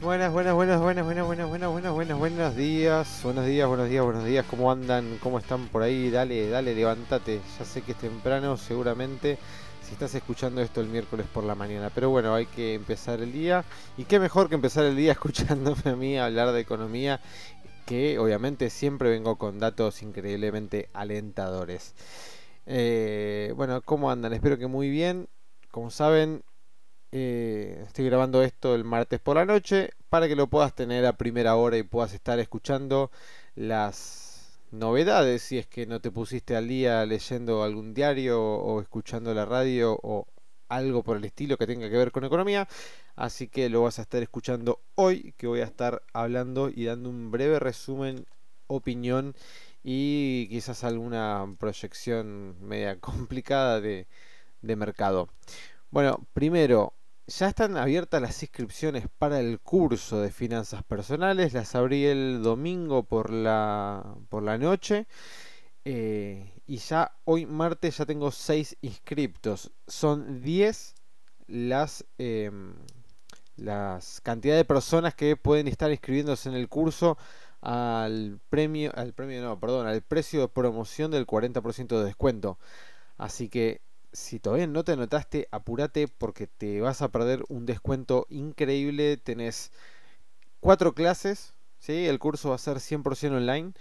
Buenas, buenas, buenas, buenas, buenas, buenas, buenas, buenas, buenas, buenos días, buenos días, buenos días, buenos días, ¿cómo andan? ¿Cómo están por ahí? Dale, dale, levántate, ya sé que es temprano seguramente si estás escuchando esto el miércoles por la mañana, pero bueno, hay que empezar el día y qué mejor que empezar el día escuchándome a mí hablar de economía que obviamente siempre vengo con datos increíblemente alentadores. Eh, bueno, ¿cómo andan? Espero que muy bien. Como saben, eh, estoy grabando esto el martes por la noche para que lo puedas tener a primera hora y puedas estar escuchando las novedades si es que no te pusiste al día leyendo algún diario o escuchando la radio o algo por el estilo que tenga que ver con economía. Así que lo vas a estar escuchando hoy que voy a estar hablando y dando un breve resumen, opinión y quizás alguna proyección media complicada de, de mercado. Bueno, primero, ya están abiertas las inscripciones para el curso de finanzas personales. Las abrí el domingo por la, por la noche. Eh, y ya hoy martes ya tengo 6 inscriptos. Son 10 las, eh, las cantidad de personas que pueden estar inscribiéndose en el curso al premio, al premio no, perdón, al precio de promoción del 40% de descuento. Así que si todavía no te anotaste, apúrate porque te vas a perder un descuento increíble. Tenés cuatro clases, ¿sí? el curso va a ser 100% online.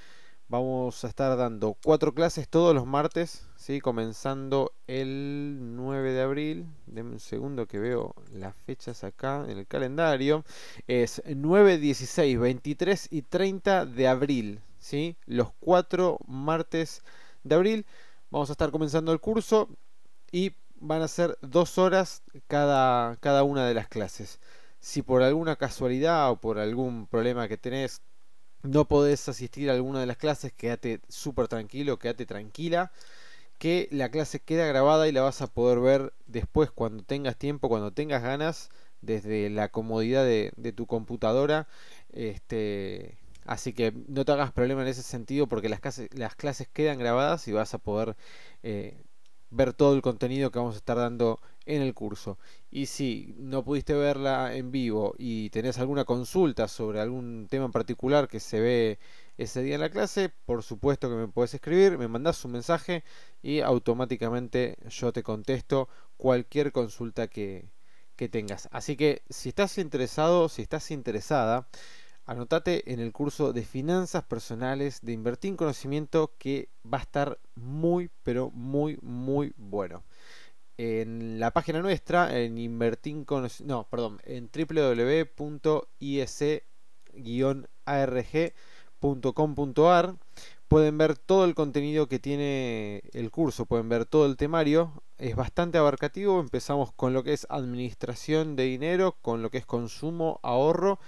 Vamos a estar dando cuatro clases todos los martes, ¿sí? comenzando el 9 de abril. Denme un segundo que veo las fechas acá en el calendario. Es 9, 16, 23 y 30 de abril. ¿sí? Los cuatro martes de abril. Vamos a estar comenzando el curso y van a ser dos horas cada, cada una de las clases. Si por alguna casualidad o por algún problema que tenés no podés asistir a alguna de las clases, quédate súper tranquilo, quédate tranquila, que la clase queda grabada y la vas a poder ver después cuando tengas tiempo, cuando tengas ganas, desde la comodidad de, tu computadora. Este, así que no te hagas problema en ese sentido porque las clases, las clases quedan grabadas y vas a poder eh, ver todo el contenido que vamos a estar dando en el curso. Y si no pudiste verla en vivo y tenés alguna consulta sobre algún tema en particular que se ve ese día en la clase, por supuesto que me puedes escribir, me mandás un mensaje y automáticamente yo te contesto cualquier consulta que, que tengas. Así que si estás interesado, si estás interesada, Anotate en el curso de finanzas personales de invertir en conocimiento que va a estar muy, pero muy, muy bueno. En la página nuestra, en invertir no, perdón, en www.is-arg.com.ar pueden ver todo el contenido que tiene el curso, pueden ver todo el temario. Es bastante abarcativo. Empezamos con lo que es administración de dinero, con lo que es consumo, ahorro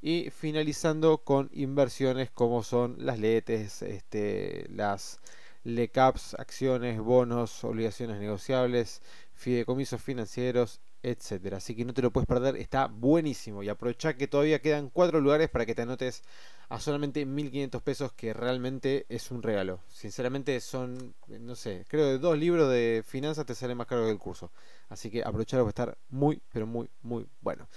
y finalizando con inversiones como son las LETES, este, las LECAPs, acciones, bonos, obligaciones negociables, fideicomisos financieros, etcétera. Así que no te lo puedes perder, está buenísimo. Y aprovecha que todavía quedan cuatro lugares para que te anotes a solamente 1500 pesos, que realmente es un regalo. Sinceramente, son, no sé, creo que dos libros de finanzas te sale más caro que el curso. Así que aprovechalo va a estar muy, pero muy, muy bueno.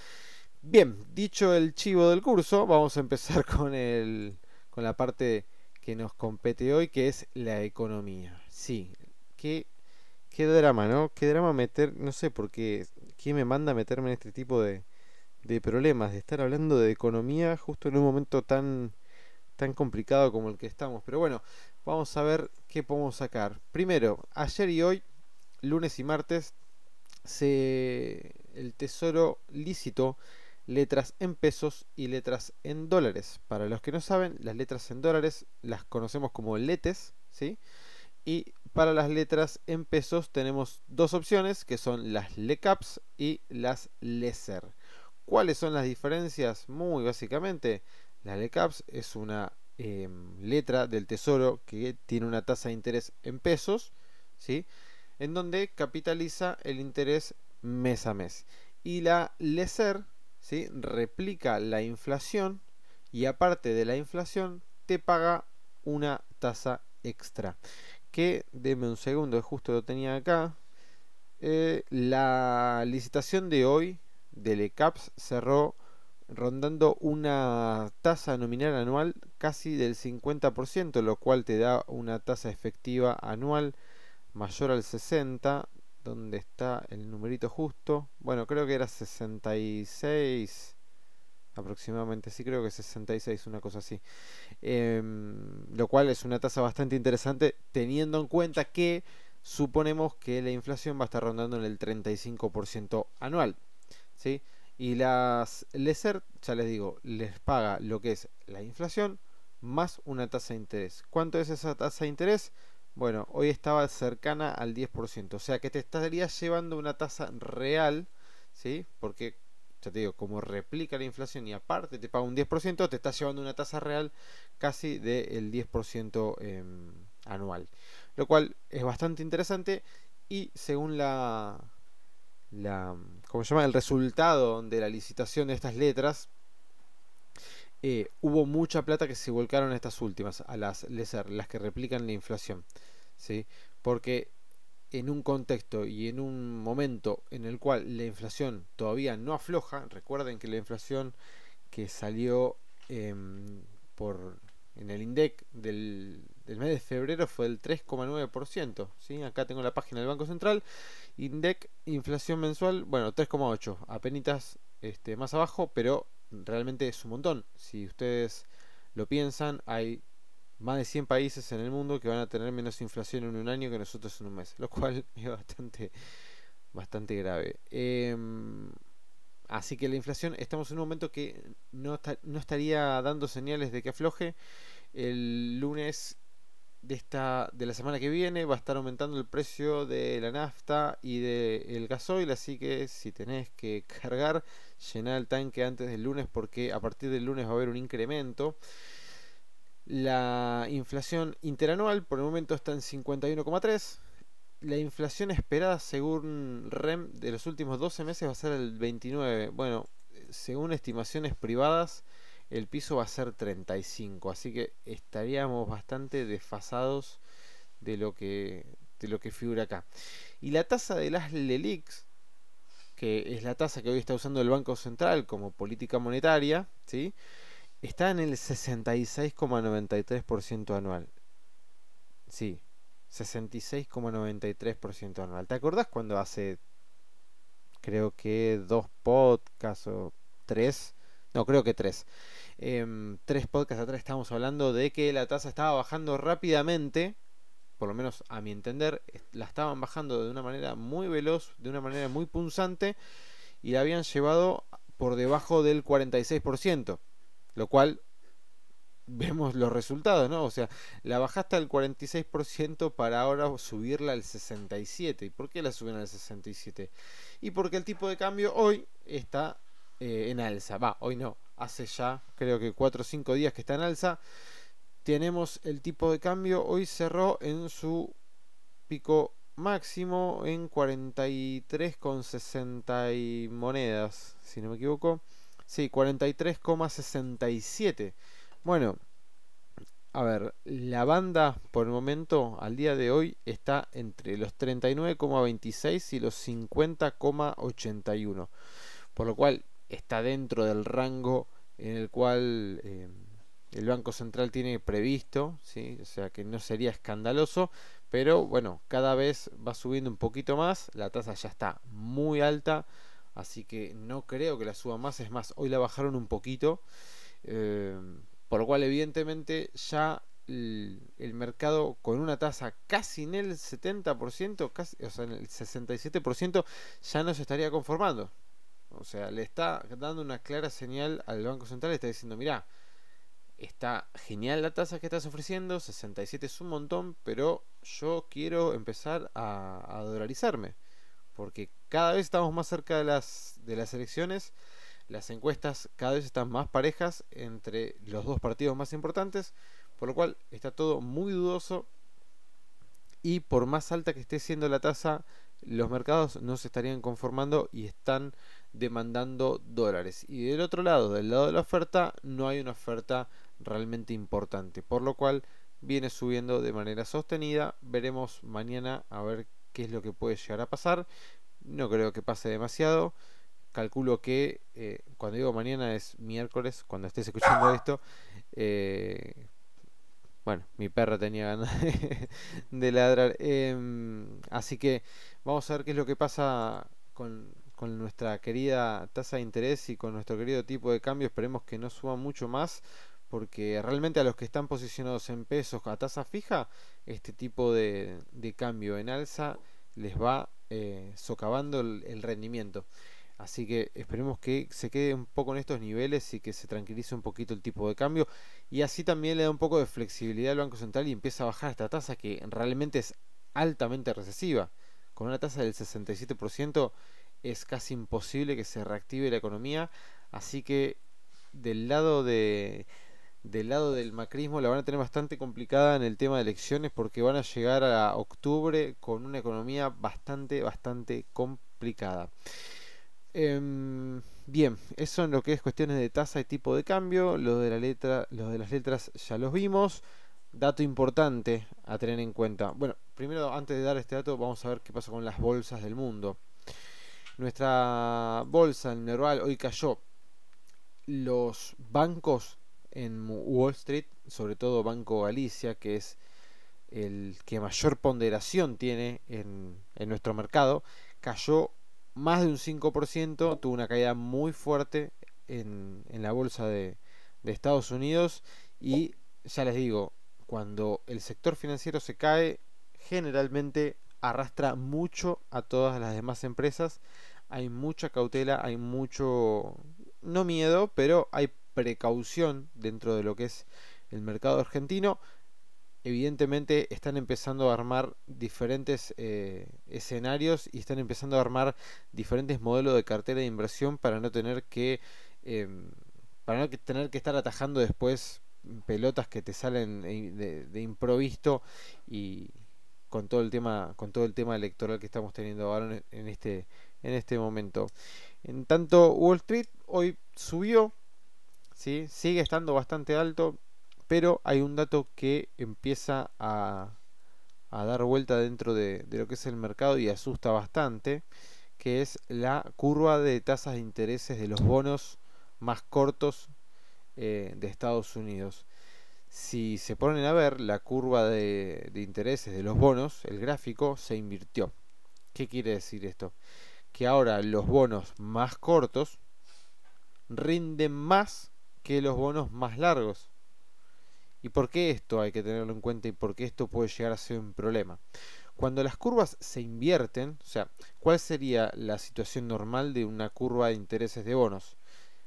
Bien, dicho el chivo del curso, vamos a empezar con, el, con la parte que nos compete hoy, que es la economía. Sí, qué, qué drama, ¿no? Qué drama meter, no sé por qué, quién me manda a meterme en este tipo de, de problemas, de estar hablando de economía justo en un momento tan, tan complicado como el que estamos. Pero bueno, vamos a ver qué podemos sacar. Primero, ayer y hoy, lunes y martes, se, el Tesoro lícito letras en pesos y letras en dólares. Para los que no saben, las letras en dólares las conocemos como letes, ¿sí? Y para las letras en pesos tenemos dos opciones que son las LECAPS y las LESER. ¿Cuáles son las diferencias? Muy básicamente, las LECAPS es una em, letra del tesoro que tiene una tasa de interés en pesos, ¿sí? en donde capitaliza el interés mes a mes. Y la LESER replica la inflación y aparte de la inflación te paga una tasa extra. Que, deme un segundo, justo lo tenía acá. Eh, la licitación de hoy del ECAPS cerró rondando una tasa nominal anual casi del 50%, lo cual te da una tasa efectiva anual mayor al 60, donde está el numerito justo. Bueno, creo que era 66 aproximadamente, sí creo que 66, una cosa así. Em, lo cual es una tasa bastante interesante teniendo en cuenta que suponemos que la inflación va a estar rondando en el 35% anual. ¿sí? Y las LESER, ya les digo, les paga lo que es la inflación más una tasa de interés. ¿Cuánto es esa tasa de interés? Bueno, hoy estaba cercana al 10%, o sea que te estarías llevando una tasa real, ¿sí? Porque, ya te digo, como replica la inflación y aparte te paga un 10%, te estás llevando una tasa real casi del 10% em, anual. Lo cual es bastante interesante y según la, la ¿cómo se llama? el resultado de la licitación de estas letras, eh, hubo mucha plata que se volcaron a estas últimas, a las LESER, las que replican la inflación. ¿sí? Porque en un contexto y en un momento en el cual la inflación todavía no afloja, recuerden que la inflación que salió em, por en el INDEC del, del, mes de febrero fue del 3,9%. ¿sí? Acá tengo la página del Banco Central. INDEC, inflación mensual, bueno, 3,8. Apenitas este, más abajo, pero realmente es un montón. Si ustedes lo piensan, hay más de 100 países en el mundo que van a tener menos inflación en un año que nosotros en un mes, lo cual es bastante, bastante grave. Em, así que la inflación, estamos en un momento que no, no estaría dando señales de que afloje. El lunes de esta de la semana que viene va a estar aumentando el precio de la nafta y del gasoil así que si tenés que cargar llenar el tanque antes del lunes porque a partir del lunes va a haber un incremento. La inflación interanual por el momento está en 51,3 la inflación esperada según REM de los últimos 12 meses va a ser el 29 bueno según estimaciones privadas el piso va a ser 35, así que estaríamos bastante desfasados de lo que, de lo que figura acá. Y la tasa de las LELIX, que es la tasa que hoy está usando el Banco Central como política monetaria, ¿sí? está en el 66,93% anual. Sí, 66,93% anual. ¿Te acordás cuando hace, creo que dos podcasts o tres? No, creo que tres Em, tres podcasts atrás estábamos hablando de que la tasa estaba bajando rápidamente, por lo menos a mi entender, la estaban bajando de una manera muy veloz, de una manera muy punzante, y la habían llevado por debajo del 46%, lo cual vemos los resultados, ¿no? O sea, la bajaste al 46% para ahora subirla al 67%. ¿Y por qué la suben al 67%? Y porque el tipo de cambio hoy está eh, en alza. Va, hoy no, hace ya creo que 4 o 5 días que está en alza. Tenemos el tipo de cambio, hoy cerró en su pico máximo en 43,60 monedas, si no me equivoco. Sí, 43,67. Bueno, a ver, la banda por el momento, al día de hoy, está entre los 39,26 y los 50,81. Por lo cual, está dentro del rango en el cual eh, el Banco Central tiene previsto, o sea que no sería escandaloso, pero bueno, cada vez va subiendo un poquito más, la tasa ya está muy alta, así que no creo que la suba más, es más, hoy la bajaron un poquito, eh, por lo cual evidentemente ya el, el, mercado con una tasa casi en el 70%, casi, o sea en el 67%, ya no se estaría conformando. O sea, le está dando una clara señal al Banco Central, está diciendo, mira, está genial la tasa que estás ofreciendo, 67 es un montón, pero yo quiero empezar a, dolarizarme, porque cada vez estamos más cerca de las, de las elecciones, las encuestas cada vez están más parejas entre los dos partidos más importantes, por lo cual está todo muy dudoso y por más alta que esté siendo la tasa, los mercados no se estarían conformando y están demandando dólares. Y del otro lado, del lado de la oferta, no hay una oferta realmente importante, por lo cual viene subiendo de manera sostenida. Veremos mañana a ver qué es lo que puede llegar a pasar. No creo que pase demasiado. Calculo que eh, cuando digo mañana es miércoles, cuando estés escuchando esto. Eh, bueno, mi perra tenía ganas de, ladrar. Em, así que vamos a ver qué es lo que pasa con, con nuestra querida tasa de interés y con nuestro querido tipo de cambio. Esperemos que no suba mucho más porque realmente a los que están posicionados en pesos a tasa fija, este tipo de, cambio en alza les va eh, socavando el, rendimiento. Así que esperemos que se quede un poco en estos niveles y que se tranquilice un poquito el tipo de cambio. Y así también le da un poco de flexibilidad al Banco Central y empieza a bajar esta tasa que realmente es altamente recesiva. Con una tasa del 67% es casi imposible que se reactive la economía. Así que del lado de, del lado del macrismo la van a tener bastante complicada en el tema de elecciones porque van a llegar a octubre con una economía bastante, bastante complicada. Em, bien, eso en lo que es cuestiones de tasa y tipo de cambio. Lo de la letra, lo de las letras ya los vimos. Dato importante a tener en cuenta. Bueno, primero antes de dar este dato, vamos a ver qué pasa con las bolsas del mundo. Nuestra bolsa, el Nerval, hoy cayó. Los bancos en Wall Street, sobre todo Banco Galicia, que es el que mayor ponderación tiene en, nuestro mercado, cayó más de un 5%, tuvo una caída muy fuerte en, la bolsa de, de Estados Unidos y ya les digo, cuando el sector financiero se cae, generalmente arrastra mucho a todas las demás empresas. Hay mucha cautela, hay mucho, no miedo, pero hay precaución dentro de lo que es el mercado argentino. Evidentemente están empezando a armar diferentes eh, escenarios y están empezando a armar diferentes modelos de cartera de inversión para no tener que em, para no tener que estar atajando después pelotas que te salen de, improviso y con todo el tema con todo el tema electoral que estamos teniendo ahora en este en este momento en tanto Wall Street hoy subió sigue estando bastante alto, pero hay un dato que empieza a, dar vuelta dentro de, lo que es el mercado y asusta bastante, que es la curva de tasas de intereses de los bonos más cortos eh, de Estados Unidos. Si se ponen a ver la curva de, intereses de los bonos, el gráfico se invirtió. ¿Qué quiere decir esto? Que ahora los bonos más cortos rinden más que los bonos más largos. ¿Y por qué esto hay que tenerlo en cuenta y por qué esto puede llegar a ser un problema? Cuando las curvas se invierten, o sea, ¿cuál sería la situación normal de una curva de intereses de bonos?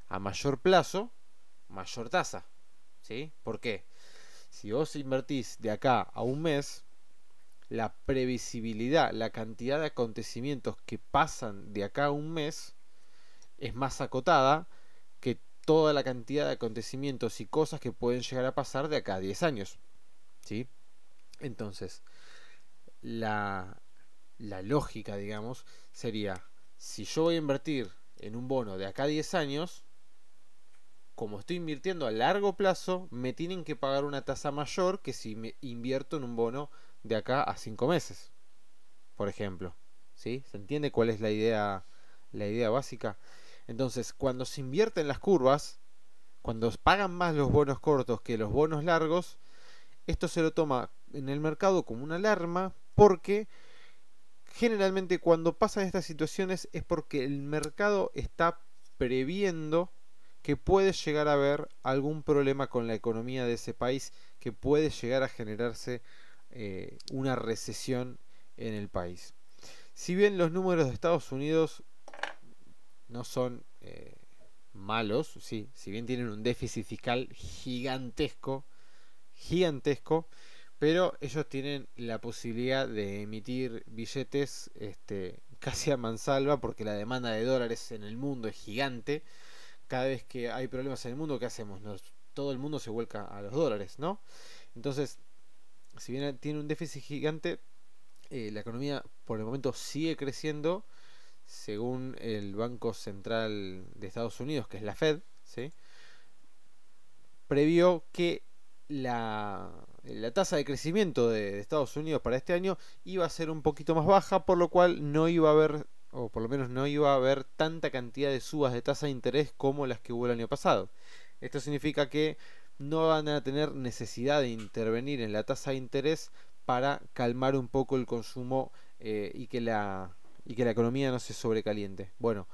A mayor plazo, mayor tasa. ¿Sí? ¿Por qué? Si vos invertís de acá a un mes, la previsibilidad, la cantidad de acontecimientos que pasan de acá a un mes es más acotada toda la cantidad de acontecimientos y cosas que pueden llegar a pasar de acá a 10 años. ¿Sí? Entonces, la, la lógica, digamos, sería, si yo voy a invertir en un bono de acá a 10 años, como estoy invirtiendo a largo plazo, me tienen que pagar una tasa mayor que si me invierto en un bono de acá a 5 meses. Por ejemplo. ¿Sí? ¿Se entiende cuál es la idea, la idea básica? Entonces, cuando se invierten las curvas, cuando pagan más los bonos cortos que los bonos largos, esto se lo toma en el mercado como una alarma porque generalmente cuando pasan estas situaciones es porque el mercado está previendo que puede llegar a haber algún problema con la economía de ese país, que puede llegar a generarse eh, una recesión en el país. Si bien los números de Estados Unidos no son eh, malos, sí, si bien tienen un déficit fiscal gigantesco, gigantesco, pero ellos tienen la posibilidad de emitir billetes este, casi a mansalva porque la demanda de dólares en el mundo es gigante. Cada vez que hay problemas en el mundo, ¿qué hacemos? todo el mundo se vuelca a los dólares, ¿no? Entonces, si bien tiene un déficit gigante, eh, la economía por el momento sigue creciendo según el Banco Central de Estados Unidos, que es la Fed, ¿sí? previó que la, tasa de crecimiento de, Estados Unidos para este año iba a ser un poquito más baja, por lo cual no iba a haber, o por lo menos no iba a haber tanta cantidad de subas de tasa de interés como las que hubo el año pasado. Esto significa que no van a tener necesidad de intervenir en la tasa de interés para calmar un poco el consumo eh, y, que la, y que la economía no se sobrecaliente. Bueno,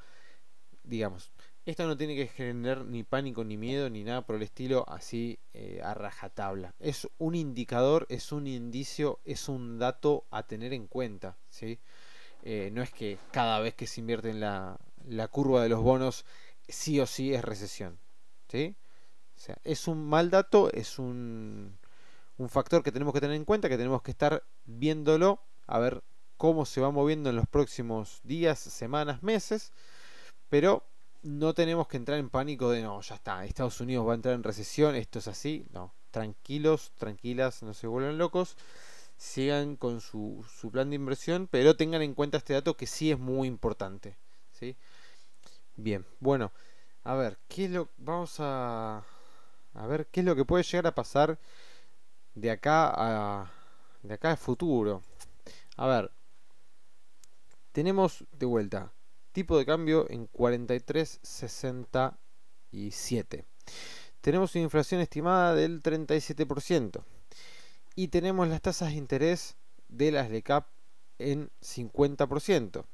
digamos, esto no tiene que generar ni pánico ni miedo ni nada por el estilo así eh, a rajatabla. Es un indicador, es un indicio, es un dato a tener en cuenta. ¿sí? Eh, no es que cada vez que se invierte en la, la curva de los bonos sí o sí es recesión. ¿sí? O sea, es un mal dato, es un, un factor que tenemos que tener en cuenta, que tenemos que estar viéndolo, a ver cómo se va moviendo en los próximos días, semanas, meses, pero no tenemos que entrar en pánico de no, ya está, Estados Unidos va a entrar en recesión, esto es así, no, tranquilos, tranquilas, no se vuelvan locos, sigan con su, su plan de inversión, pero tengan en cuenta este dato que sí es muy importante, ¿sí? Bien, bueno, a ver, ¿qué es lo vamos a a ver qué es lo que puede llegar a pasar de acá a de acá al futuro. A ver, tenemos de vuelta tipo de cambio en 43.67. Tenemos una inflación estimada del 37% y tenemos las tasas de interés de las LECAP en 50%.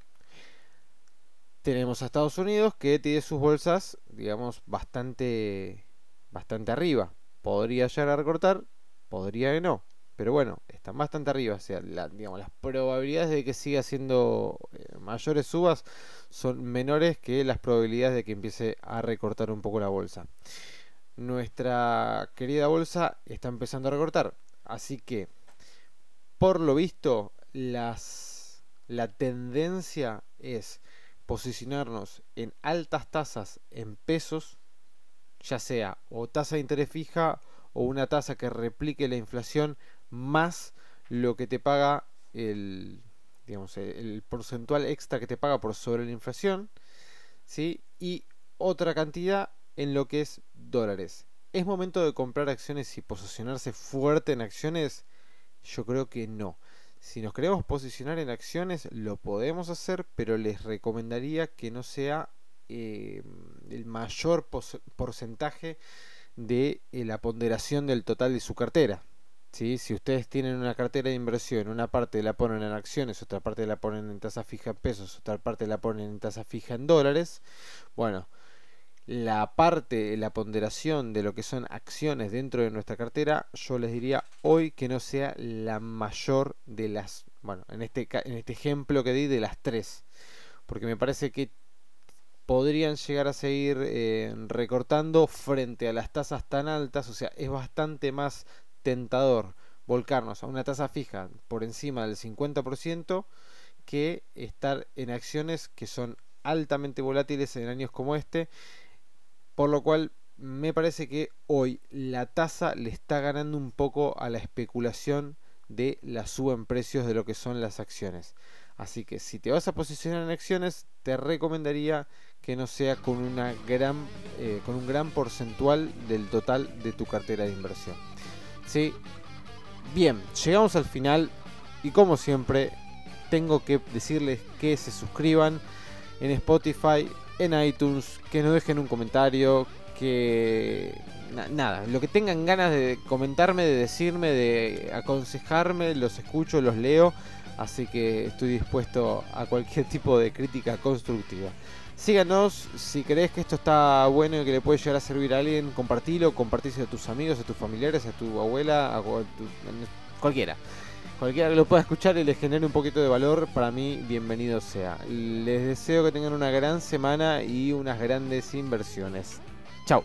Tenemos a Estados Unidos que tiene sus bolsas, digamos, bastante bastante arriba. Podría llegar a recortar, podría que no. Pero bueno, están bastante arriba. O sea, las probabilidades de que siga haciendo eh, mayores subas son menores que las probabilidades de que empiece a recortar un poco la bolsa. Nuestra querida bolsa está empezando a recortar. Así que, por lo visto, las, la tendencia es posicionarnos en altas tasas en pesos ya sea o tasa de interés fija o una tasa que replique la inflación más lo que te paga el, digamos, el porcentual extra que te paga por sobre la inflación, ¿sí? Y otra cantidad en lo que es dólares. ¿Es momento de comprar acciones y posicionarse fuerte en acciones? Yo creo que no. Si nos queremos posicionar en acciones, lo podemos hacer, pero les recomendaría que no sea eh, el mayor porcentaje de eh, la ponderación del total de su cartera. ¿sí? Si ustedes tienen una cartera de inversión, una parte la ponen en acciones, otra parte la ponen en tasa fija en pesos, otra parte la ponen en tasa fija en dólares, bueno, la parte, la ponderación de lo que son acciones dentro de nuestra cartera, yo les diría hoy que no sea la mayor de las, bueno, en este, en este ejemplo que di de las tres, porque me parece que podrían llegar a seguir eh, recortando frente a las tasas tan altas, o sea, es bastante más tentador volcarnos a una tasa fija por encima del 50% que estar en acciones que son altamente volátiles en años como este, por lo cual me parece que hoy la tasa le está ganando un poco a la especulación de la suba en precios de lo que son las acciones. Así que si te vas a posicionar en acciones, te recomendaría que no sea con, una gran, eh, con un gran porcentual del total de tu cartera de inversión. ¿Sí? Bien, llegamos al final y como siempre tengo que decirles que se suscriban en Spotify, en iTunes, que nos dejen un comentario, que nada, lo que tengan ganas de comentarme, de decirme, de aconsejarme, los escucho, los leo, así que estoy dispuesto a cualquier tipo de crítica constructiva. Síganos, si crees que esto está bueno y que le puede llegar a servir a alguien, compartilo, compartíselo a tus amigos, a tus familiares, a tu abuela, a, cualquiera. Cualquiera que lo pueda escuchar y le genere un poquito de valor, para mí bienvenido sea. Les deseo que tengan una gran semana y unas grandes inversiones. Chao.